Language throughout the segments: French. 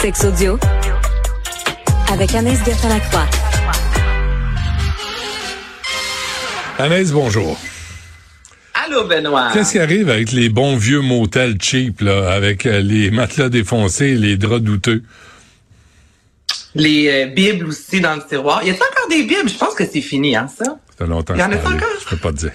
Sex audio avec Anaïs Gertin-Lacroix. Anaïs, bonjour. Allô, Benoît. Qu'est-ce qui arrive avec les bons vieux motels cheap, là, avec euh, les matelas défoncés et les draps douteux? Les euh, bibles aussi dans le tiroir. Y a encore des bibles? Je pense que c'est fini, hein, ça? Ça fait longtemps. Y en que a encore? Je peux pas te dire.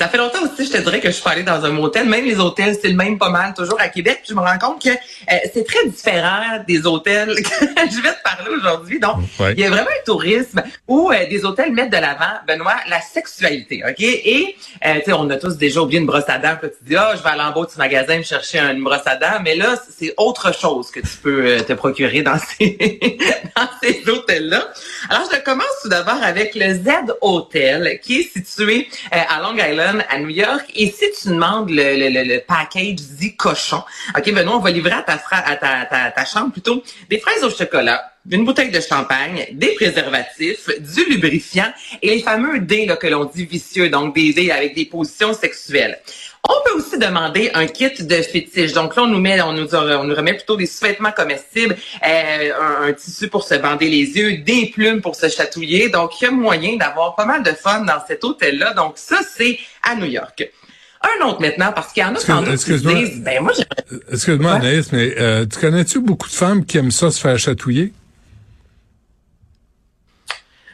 Ça fait longtemps aussi, je te dirais que je suis pas allée dans un motel. Même les hôtels, c'est le même pas mal, toujours à Québec. Puis je me rends compte que euh, c'est très différent des hôtels que je vais te parler aujourd'hui. Donc, Ouais. il y a vraiment un tourisme où euh, des hôtels mettent de l'avant, Benoît, la sexualité, OK? Et, euh, tu sais, on a tous déjà oublié une brosse à dents. Puis tu dis, ah, je vais aller en bas du magasin me chercher une brosse à dents. Mais là, c'est autre chose que tu peux te procurer dans ces, dans ces hôtels-là. Alors, je commence tout d'abord avec le Z Hotel, qui est situé à Long Island, à New York. Et si tu demandes le, package dit cochon, OK, Benoît, on va livrer à ta, fra- à ta chambre plutôt des fraises au chocolat, une bouteille de champagne, des préservatifs, du lubrifiant et les fameux dés là, que l'on dit vicieux, donc des dés avec des positions sexuelles. On peut aussi demander un kit de fétiche. Donc là, on nous met, on nous, on nous remet plutôt des sous-vêtements comestibles, euh, un, un tissu pour se bander les yeux, des plumes pour se chatouiller. Donc, il y a moyen d'avoir pas mal de fun dans cet hôtel-là. Donc, ça, c'est à New York. Un autre maintenant, parce qu'il y en a sans doute qui disent, ben moi, j'aimerais Excuse-moi. Anaïs, mais euh, tu connais-tu beaucoup de femmes qui aiment ça se faire chatouiller?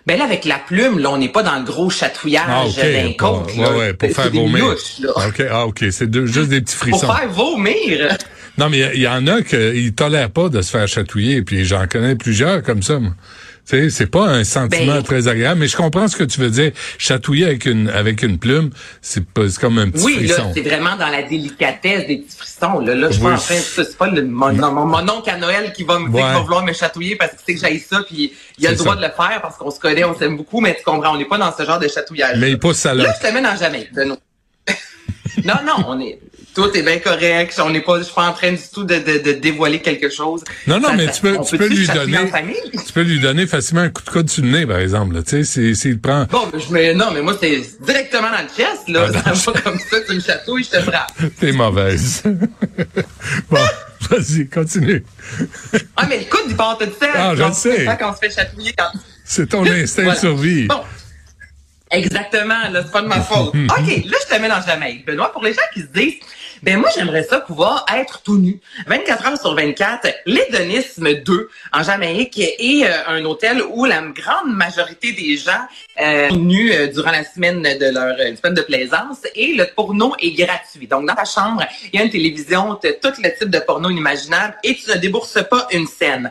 Ben là, avec la plume, là, on n'est pas dans le gros chatouillage d'un Bon, côte. ouais, ouais, pour faire vomir. louches, là. OK, ah, OK, c'est de- juste des petits Pour frissons. faire vomir. Non, mais il y, y en a qui tolèrent pas de se faire chatouiller, puis j'en connais plusieurs comme ça, moi. C'est pas un sentiment Ben- très agréable, mais je comprends ce que tu veux dire. Chatouiller avec une avec une plume, c'est pas c'est comme un petit Oui, là, frisson. c'est vraiment dans la délicatesse des petits frissons. Là, là je Oui. de... C'est pas le, mon, mon, mon oncle à Noël qui va me dire Ouais. qu'il va vouloir me chatouiller parce qu'il sait que j'aille ça, puis il a le C'est droit ça. de le faire parce qu'on se connaît, on s'aime beaucoup, mais tu comprends, on n'est pas dans ce genre de chatouillage. mais il pousse sa Là, loque. je te mets Jamaïque, Benoît. non, non, on est... Tout est bien correct. On n'est pas, je suis pas en train du tout de, de, de dévoiler quelque chose. Non, non, Ça- mais ça- tu peux, tu peux lui donner, tu peux lui donner facilement un coup de coude sur le nez, par exemple. là. Tu sais, s'il prend, Bon, mais je mets, non, mais moi, c'est directement dans le chest, là. Ah, ça va comme ça, tu me chatouilles, je te frappe. t'es mauvaise. bon, vas-y, continue. Ah, mais le coude, il part tout seul. Ah, je le sais. C'est ça qu'on se fait chatouiller quand... C'est ton instinct Voilà. de survie. Bon. Exactement, là, c'est pas de ma faute. OK, là, je te mets dans Jamaïque. Benoît, pour les gens qui se disent, ben moi, j'aimerais ça pouvoir être tout nu. 24 heures sur 24, l'hédonisme 2 en Jamaïque est euh, un hôtel où la grande majorité des gens euh, sont nus euh, durant la semaine de leur euh, semaine de plaisance et le porno est gratuit. Donc, dans ta chambre, il y a une télévision, tu as tout le type de porno inimaginable et tu ne débourses pas une scène.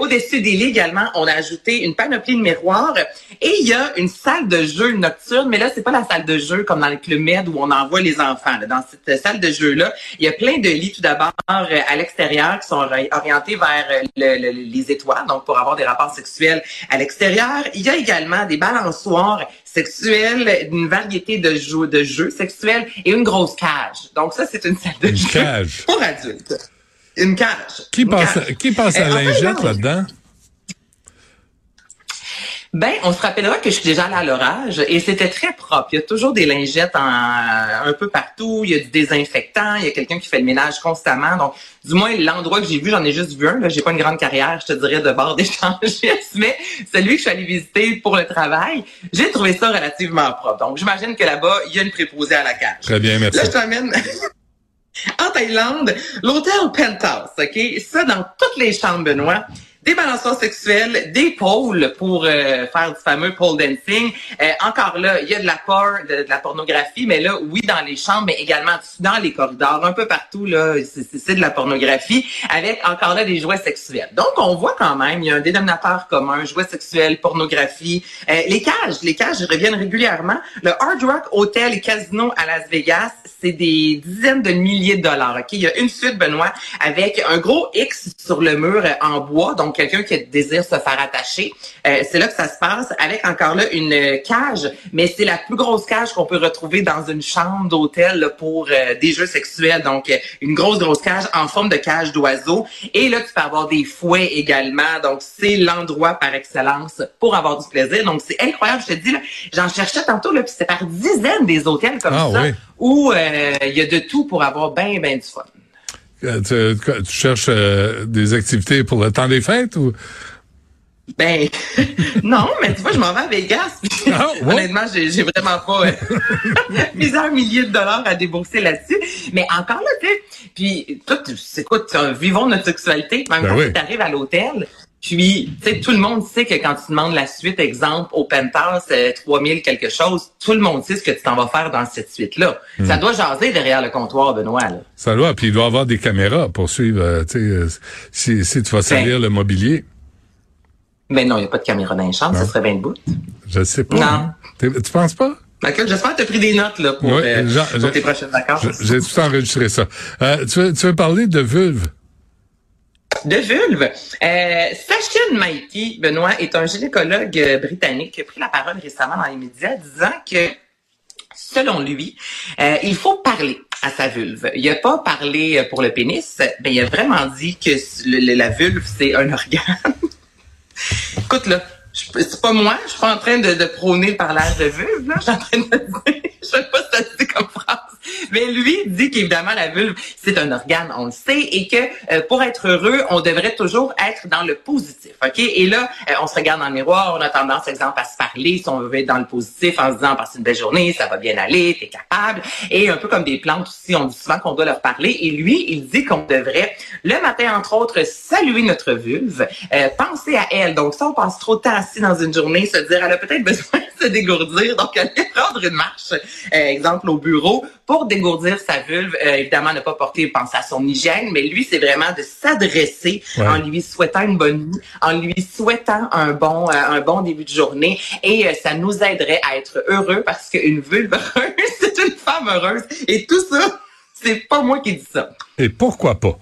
Au-dessus des lits également, on a ajouté une panoplie de miroirs et il y a une salle de jeu nocturne, mais là, c'est pas la salle de jeu comme dans le Club Med où on envoie les enfants. Dans cette salle de il y a plein de lits tout d'abord euh, à l'extérieur qui sont ori- orientés vers euh, le- le- les étoiles, donc pour avoir des rapports sexuels à l'extérieur. Il y a également des balançoires sexuelles, une variété de jeux, de jeux sexuels et une grosse cage. Donc ça, c'est une salle de Une jeu cage. pour adultes. Une cage. Qui Une passe, cage. qui passe Euh, à fait, lingette là-dedans? Ben, on se rappellera que je suis déjà allée à l'orage et c'était très propre. Il y a toujours des lingettes en, un peu partout. Il y a du désinfectant. Il y a quelqu'un qui fait le ménage constamment. Donc, du moins, l'endroit que j'ai vu, j'en ai juste vu un. Là, j'ai pas une grande carrière, je te dirais, de bord d'échangistes, mais celui que je suis allée visiter pour le travail, j'ai trouvé ça relativement propre. Donc, j'imagine que là-bas, il y a une préposée à la cage. Très bien, merci. Là, je t'emmène en Thaïlande, l'hôtel Penthouse, OK? Ça, dans toutes les chambres, Benoît, des balançoires sexuels, des pôles pour euh, faire du fameux pole dancing. Euh, encore là, il y a de la porn, de, la pornographie, mais là, oui, dans les chambres, mais également dans les corridors, un peu partout, là, c'est de la pornographie, avec encore là des jouets sexuels. Donc, on voit quand même, il y a un dénominateur commun, jouets sexuels, pornographie. Euh, les cages, les cages reviennent régulièrement. Le Hard Rock Hotel et Casino à Las Vegas, c'est des dizaines de milliers de dollars. Ok, Il y a une suite, Benoît, avec un gros X sur le mur euh, en bois, donc quelqu'un qui désire se faire attacher. Euh, c'est là que ça se passe, avec encore là une cage, mais c'est la plus grosse cage qu'on peut retrouver dans une chambre d'hôtel pour euh, des jeux sexuels. Donc, euh, une grosse, grosse cage en forme de cage d'oiseau. Et là, tu peux avoir des fouets également. Donc, c'est l'endroit par excellence pour avoir du plaisir. Donc, c'est incroyable. Je te dis, là, j'en cherchais tantôt, là, puis c'est par dizaines des hôtels comme Ah ça oui. où euh, il y a de tout pour avoir bien, bien du fun. Euh, tu, tu cherches euh, des activités pour le temps des fêtes ou? Ben, non, mais tu vois, je m'en vais à Vegas. Ah. Honnêtement, j'ai j'ai vraiment pas euh, plusieurs milliers de dollars à débourser là-dessus. Mais encore là, tu sais, puis toi, tu- c'est quoi, tu- vivons notre sexualité. Même Ben quand oui. tu arrives à l'hôtel, puis, tu sais, tout le monde sait que quand tu demandes la suite, exemple, au penthouse, euh, 3000 quelque chose, tout le monde sait ce que tu t'en vas faire dans cette suite-là. Hmm. Ça doit jaser derrière le comptoir, Benoît, là. Ça doit, puis il doit y avoir des caméras pour suivre, euh, tu sais, euh, si, si tu vas salir le mobilier. Mais non, il n'y a pas de caméra dans les chambres, ça serait bien debout. Je sais pas. Non. hein. Tu penses pas? D'accord, j'espère que tu as pris des notes, là, pour, Oui, euh, pour Jean- tes prochaines vacances. J'ai tout enregistré ça. Euh, tu, veux, tu veux parler de vulve? De vulve. Euh, Sachin Maïti, Benoît, est un gynécologue euh, britannique qui a pris la parole récemment dans les médias disant que, selon lui, euh, il faut parler à sa vulve. Il n'a pas parlé euh, pour le pénis, mais il a vraiment dit que la vulve, c'est un organe. Écoute, là, c'est pas moi, je suis pas en train de, de prôner le parlage de vulve, là. Je suis en train de dire, je sais pas si ça se dit comme phrase. Mais lui dit qu'évidemment, la vulve, c'est un organe, on le sait, et que euh, pour être heureux, on devrait toujours être dans le positif, OK? Et là, euh, on se regarde dans le miroir, on a tendance, exemple, à se parler, si on veut être dans le positif, en se disant, passe une belle journée, ça va bien aller, t'es capable. Et un peu comme des plantes aussi, on dit souvent qu'on doit leur parler. Et lui, il dit qu'on devrait, le matin, entre autres, saluer notre vulve, euh, penser à elle. Donc, ça, on passe trop de temps assis dans une journée, se dire, elle a peut-être besoin de se dégourdir, donc aller prendre une marche, euh, exemple, au bureau, pour dégourdir sa vulve. Euh, évidemment, ne pas porter, penser à son hygiène, mais lui, c'est vraiment de s'adresser Ouais. en lui souhaitant une bonne nuit, en lui souhaitant un bon, euh, un bon début de journée. Et euh, ça nous aiderait à être heureux parce qu'une vulve heureuse, c'est une femme heureuse. Et tout ça, c'est pas moi qui dis ça. Et pourquoi pas?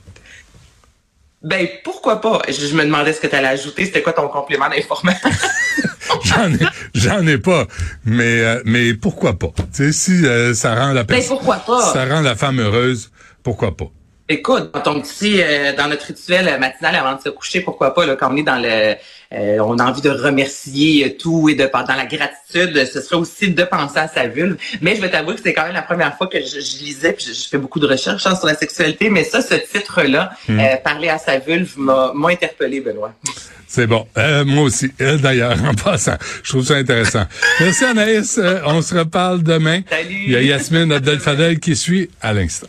Ben, pourquoi pas? Je, je me demandais ce que tu allais ajouter. C'était quoi ton complément d'information? J'en ai, j'en ai pas. Mais, euh, mais pourquoi pas? Tu sais, si euh, ça rend la personne, pourquoi pas? ça rend la femme heureuse, pourquoi pas? Écoute, dans ton petit, euh, dans notre rituel matinal avant de se coucher, pourquoi pas, là, quand on est dans le, euh, on a envie de remercier euh, tout et de dans la gratitude, ce serait aussi de penser à sa vulve. Mais je vais t'avouer que c'est quand même la première fois que je, je lisais, puis je, je fais beaucoup de recherches hein, sur la sexualité, mais ça, ce titre-là, euh, parler à sa vulve, m'a m'a interpellé, Benoît. C'est bon. Euh, moi aussi. Euh, D'ailleurs, en passant, je trouve ça intéressant. Merci Anaïs. Euh, on se reparle demain. Salut. Il y a Yasmine Abdel-Fadel qui suit à l'instant.